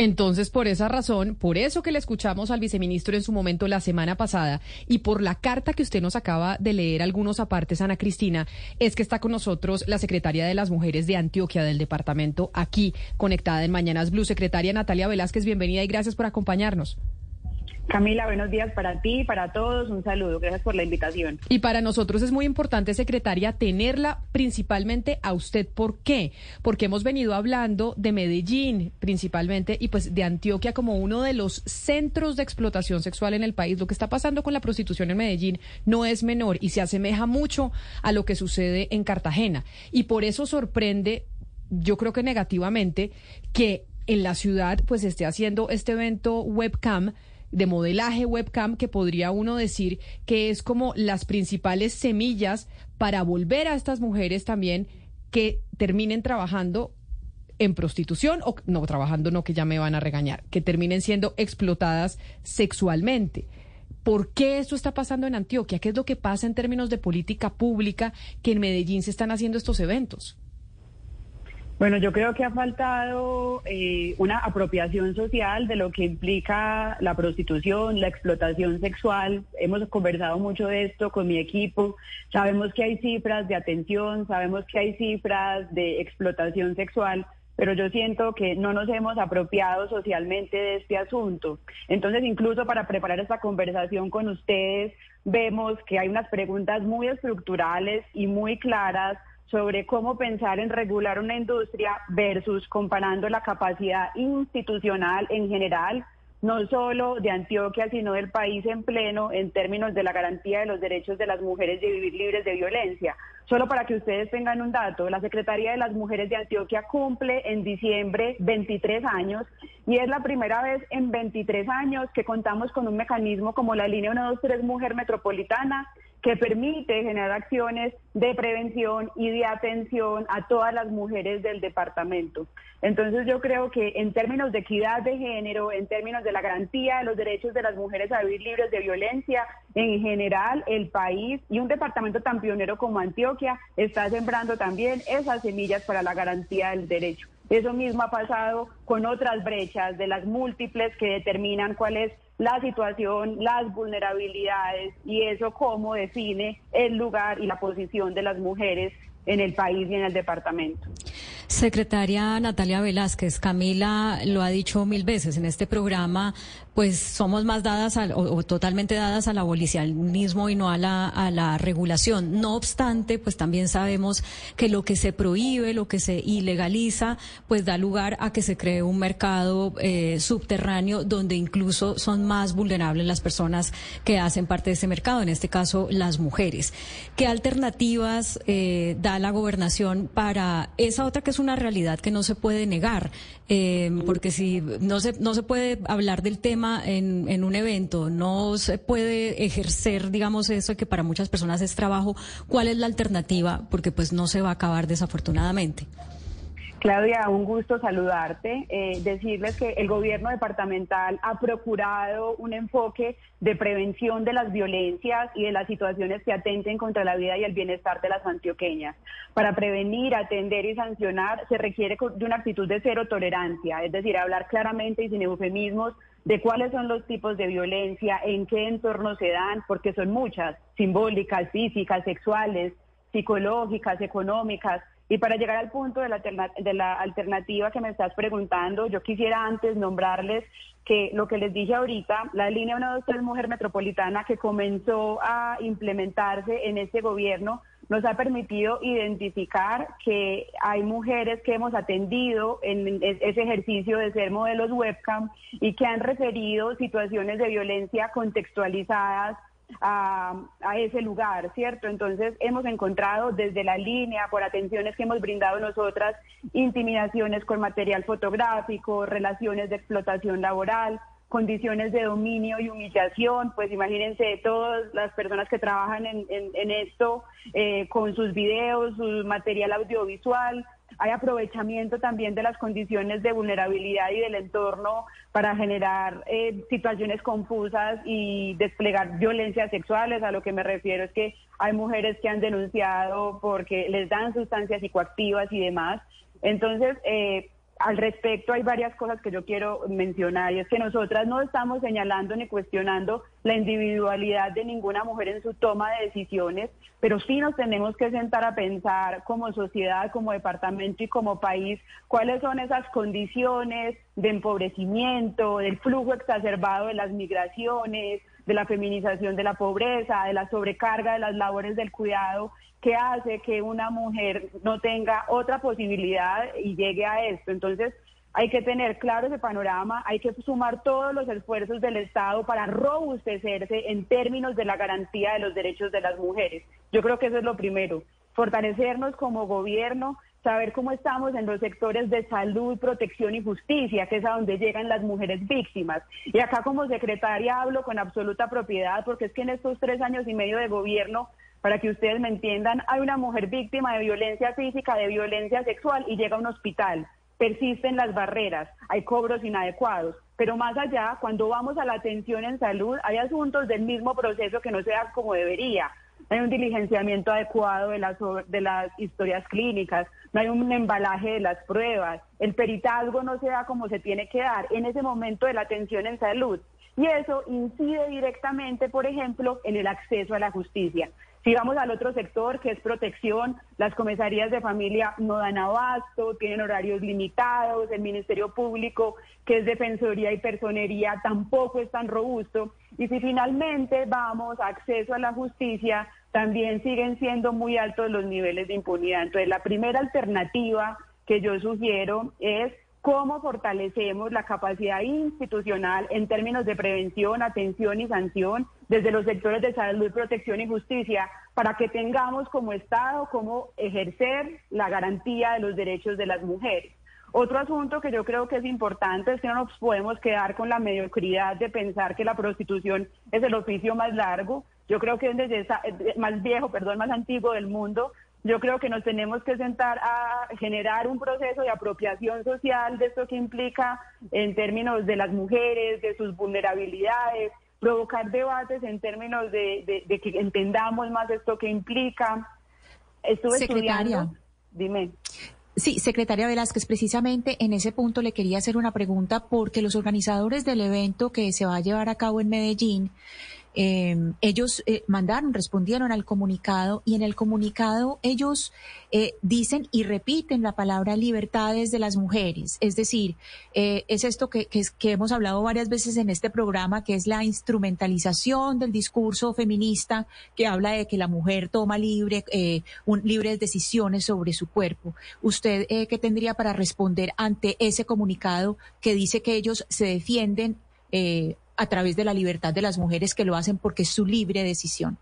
Entonces, por esa razón, por eso que le escuchamos al viceministro en su momento la semana pasada y por la carta que usted nos acaba de leer algunos apartes, Ana Cristina, es que está con nosotros la secretaria de las Mujeres de Antioquia del departamento aquí, conectada en Mañanas Blue. Secretaria Natalia Velázquez, bienvenida y gracias por acompañarnos. Camila, buenos días para ti, para todos. Un saludo. Gracias por la invitación. Y para nosotros es muy importante, secretaria, tenerla principalmente a usted. ¿Por qué? Porque hemos venido hablando de Medellín principalmente y pues de Antioquia como uno de los centros de explotación sexual en el país. Lo que está pasando con la prostitución en Medellín no es menor y se asemeja mucho a lo que sucede en Cartagena. Y por eso sorprende, yo creo que negativamente, que en la ciudad pues esté haciendo este evento webcam de modelaje webcam que podría uno decir que es como las principales semillas para volver a estas mujeres también que terminen trabajando en prostitución o no trabajando no que ya me van a regañar, que terminen siendo explotadas sexualmente. ¿Por qué esto está pasando en Antioquia? ¿Qué es lo que pasa en términos de política pública que en Medellín se están haciendo estos eventos? Bueno, yo creo que ha faltado eh, una apropiación social de lo que implica la prostitución, la explotación sexual. Hemos conversado mucho de esto con mi equipo. Sabemos que hay cifras de atención, sabemos que hay cifras de explotación sexual, pero yo siento que no nos hemos apropiado socialmente de este asunto. Entonces, incluso para preparar esta conversación con ustedes, vemos que hay unas preguntas muy estructurales y muy claras sobre cómo pensar en regular una industria versus comparando la capacidad institucional en general, no solo de Antioquia, sino del país en pleno en términos de la garantía de los derechos de las mujeres de vivir libres de violencia. Solo para que ustedes tengan un dato, la Secretaría de las Mujeres de Antioquia cumple en diciembre 23 años y es la primera vez en 23 años que contamos con un mecanismo como la línea 123 Mujer Metropolitana que permite generar acciones de prevención y de atención a todas las mujeres del departamento. Entonces yo creo que en términos de equidad de género, en términos de la garantía de los derechos de las mujeres a vivir libres de violencia, en general el país y un departamento tan pionero como Antioquia está sembrando también esas semillas para la garantía del derecho. Eso mismo ha pasado con otras brechas de las múltiples que determinan cuál es la situación, las vulnerabilidades y eso cómo define el lugar y la posición de las mujeres en el país y en el departamento. Secretaria Natalia Velázquez, Camila lo ha dicho mil veces en este programa, pues somos más dadas o, totalmente dadas al abolicionismo y no a la, a la regulación. No obstante, pues también sabemos que lo que se prohíbe, lo que se ilegaliza, pues da lugar a que se cree un mercado eh, subterráneo donde incluso son más vulnerables las personas que hacen parte de ese mercado, en este caso las mujeres. ¿Qué alternativas eh, da la gobernación para esa otra que es una realidad que no se puede negar, eh, porque si no se, no se puede hablar del tema en, un evento, no se puede ejercer, digamos, eso que para muchas personas es trabajo, ¿cuál es la alternativa? Porque pues no se va a acabar desafortunadamente. Claudia, un gusto saludarte. Eh, decirles que el gobierno departamental ha procurado un enfoque de prevención de las violencias y de las situaciones que atenten contra la vida y el bienestar de las antioqueñas. Para prevenir, atender y sancionar se requiere de una actitud de cero tolerancia, es decir, hablar claramente y sin eufemismos de cuáles son los tipos de violencia, en qué entorno se dan, porque son muchas, simbólicas, físicas, sexuales, psicológicas, económicas. Y para llegar al punto de la, de la alternativa que me estás preguntando, yo quisiera antes nombrarles que lo que les dije ahorita, la línea 123 Mujer Metropolitana que comenzó a implementarse en este gobierno, nos ha permitido identificar que hay mujeres que hemos atendido en ese ejercicio de ser modelos webcam y que han referido situaciones de violencia contextualizadas a, ese lugar, ¿cierto? Entonces hemos encontrado desde la línea, por atenciones que hemos brindado nosotras, intimidaciones con material fotográfico, relaciones de explotación laboral, condiciones de dominio y humillación, pues imagínense todas las personas que trabajan en, esto eh, con sus videos, su material audiovisual, hay aprovechamiento también de las condiciones de vulnerabilidad y del entorno para generar eh, situaciones confusas y desplegar violencias sexuales. A lo que me refiero es que hay mujeres que han denunciado porque les dan sustancias psicoactivas y demás. Entonces, eh, al respecto hay varias cosas que yo quiero mencionar y es que nosotras no estamos señalando ni cuestionando la individualidad de ninguna mujer en su toma de decisiones, pero sí nos tenemos que sentar a pensar como sociedad, como departamento y como país cuáles son esas condiciones de empobrecimiento, del flujo exacerbado de las migraciones, de la feminización de la pobreza, de la sobrecarga de las labores del cuidado que hace que una mujer no tenga otra posibilidad y llegue a esto. Entonces, hay que tener claro ese panorama, hay que sumar todos los esfuerzos del Estado para robustecerse en términos de la garantía de los derechos de las mujeres. Yo creo que eso es lo primero, fortalecernos como gobierno, saber cómo estamos en los sectores de salud, protección y justicia, que es a donde llegan las mujeres víctimas. Y acá como secretaria hablo con absoluta propiedad, porque es que en estos tres años y medio de gobierno para que ustedes me entiendan, hay una mujer víctima de violencia física, de violencia sexual y llega a un hospital. Persisten las barreras, hay cobros inadecuados. Pero más allá, cuando vamos a la atención en salud, hay asuntos del mismo proceso que no se dan como debería. No hay un diligenciamiento adecuado de las, de las historias clínicas, no hay un embalaje de las pruebas, el peritazgo no se da como se tiene que dar en ese momento de la atención en salud. Y eso incide directamente, por ejemplo, en el acceso a la justicia. Si vamos al otro sector, que es protección, las comisarías de familia no dan abasto, tienen horarios limitados, el Ministerio Público, que es defensoría y personería, tampoco es tan robusto. Y si finalmente vamos a acceso a la justicia, también siguen siendo muy altos los niveles de impunidad. Entonces, la primera alternativa que yo sugiero es cómo fortalecemos la capacidad institucional en términos de prevención, atención y sanción desde los sectores de salud, protección y justicia para que tengamos como Estado cómo ejercer la garantía de los derechos de las mujeres. Otro asunto que yo creo que es importante es que no nos podemos quedar con la mediocridad de pensar que la prostitución es el oficio más largo. Yo creo que es más viejo, perdón, más antiguo del mundo. Yo creo que nos tenemos que sentar a generar un proceso de apropiación social de esto que implica en términos de las mujeres, de sus vulnerabilidades, provocar debates en términos de, que entendamos más esto que implica. Estuve Secretaria. Dime. Sí, secretaria Velázquez, precisamente en ese punto le quería hacer una pregunta porque los organizadores del evento que se va a llevar a cabo en Medellín Em, ellos eh, mandaron, respondieron al comunicado y en el comunicado ellos eh, dicen y repiten la palabra libertades de las mujeres. Es decir, eh, es esto que, hemos hablado varias veces en este programa, que es la instrumentalización del discurso feminista que habla de que la mujer toma libre, libres decisiones sobre su cuerpo. ¿Usted qué tendría para responder ante ese comunicado que dice que ellos se defienden? A través de la libertad de las mujeres que lo hacen porque es su libre decisión?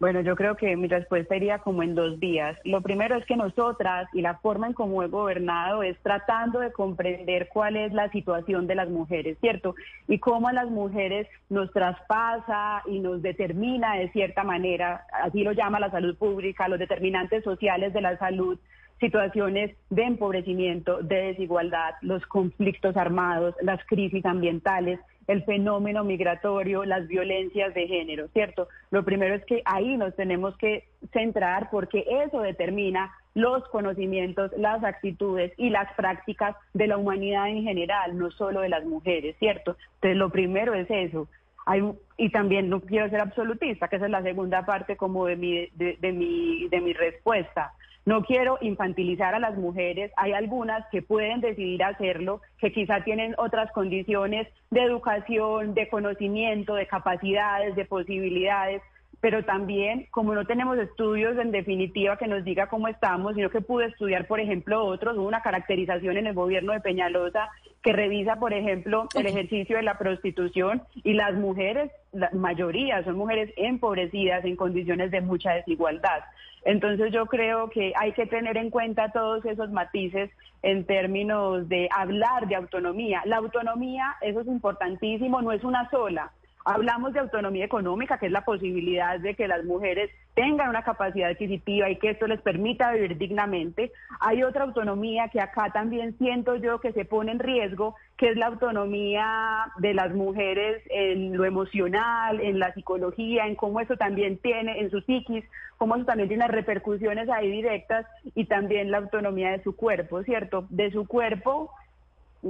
Bueno, yo creo que mi respuesta iría como en dos días. Lo primero es que nosotras y la forma en cómo he gobernado es tratando de comprender cuál es la situación de las mujeres, ¿cierto? Y cómo a las mujeres nos traspasa y nos determina de cierta manera, así lo llama la salud pública, los determinantes sociales de la salud, situaciones de empobrecimiento, de desigualdad, los conflictos armados, las crisis ambientales, el fenómeno migratorio, las violencias de género, ¿cierto? Lo primero es que ahí nos tenemos que centrar porque eso determina los conocimientos, las actitudes y las prácticas de la humanidad en general, no solo de las mujeres, ¿cierto? Entonces, lo primero es eso. Hay, y también no quiero ser absolutista, que esa es la segunda parte como de mi, de mi, de mi respuesta. No quiero infantilizar a las mujeres, hay algunas que pueden decidir hacerlo, que quizá tienen otras condiciones de educación, de conocimiento, de capacidades, de posibilidades, pero también como no tenemos estudios en definitiva que nos diga cómo estamos, sino que pude estudiar, por ejemplo, otros, hubo una caracterización en el gobierno de Peñalosa que revisa, por ejemplo, el ejercicio de la prostitución y las mujeres, la mayoría son mujeres empobrecidas en condiciones de mucha desigualdad. Entonces yo creo que hay que tener en cuenta todos esos matices en términos de hablar de autonomía. La autonomía, eso es importantísimo, no es una sola. Hablamos de autonomía económica, que es la posibilidad de que las mujeres tengan una capacidad adquisitiva y que esto les permita vivir dignamente. Hay otra autonomía que acá también siento yo que se pone en riesgo, que es la autonomía de las mujeres en lo emocional, en la psicología, en cómo eso también tiene, en su psiquis, cómo eso también tiene repercusiones ahí directas y también la autonomía de su cuerpo, ¿cierto? De su cuerpo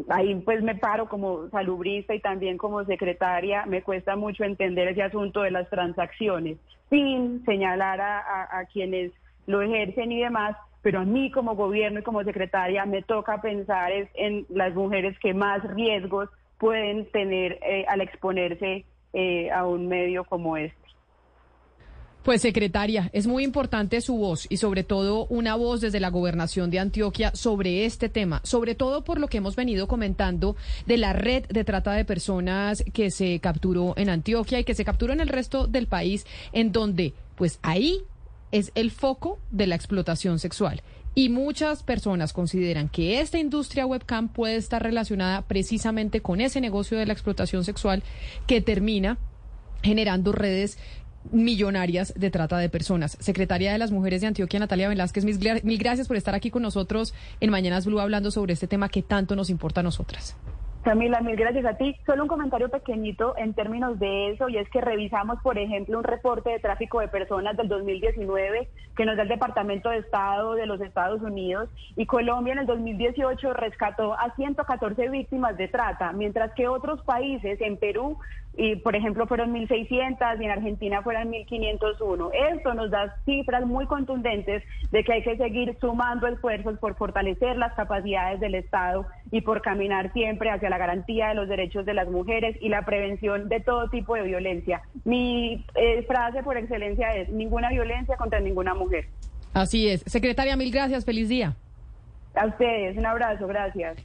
ahí pues me paro como salubrista y también como secretaria, me cuesta mucho entender ese asunto de las transacciones, sin señalar a, quienes lo ejercen y demás, pero a mí como gobierno y como secretaria me toca pensar en las mujeres que más riesgos pueden tener eh, al exponerse eh, a un medio como este. Pues secretaria, es muy importante su voz y sobre todo una voz desde la gobernación de Antioquia sobre este tema, sobre todo por lo que hemos venido comentando de la red de trata de personas que se capturó en Antioquia y que se capturó en el resto del país, en donde pues ahí es el foco de la explotación sexual. Y muchas personas consideran que esta industria webcam puede estar relacionada precisamente con ese negocio de la explotación sexual que termina generando redes millonarias de trata de personas. Secretaria de las Mujeres de Antioquia, Natalia Velázquez, mil gracias por estar aquí con nosotros en Mañanas Blue hablando sobre este tema que tanto nos importa a nosotras. Camila, mil gracias a ti. Solo un comentario pequeñito en términos de eso, y es que revisamos, por ejemplo, un reporte de tráfico de personas del 2019 que nos da el Departamento de Estado de los Estados Unidos, y Colombia en el 2018 rescató a 114 víctimas de trata, mientras que otros países, en Perú, y por ejemplo fueron 1.600 y en Argentina fueron 1.501. Esto nos da cifras muy contundentes de que hay que seguir sumando esfuerzos por fortalecer las capacidades del Estado y por caminar siempre hacia la garantía de los derechos de las mujeres y la prevención de todo tipo de violencia. Mi eh, frase por excelencia es ninguna violencia contra ninguna mujer. Así es. Secretaria, mil gracias. Feliz día. A ustedes, un abrazo, gracias.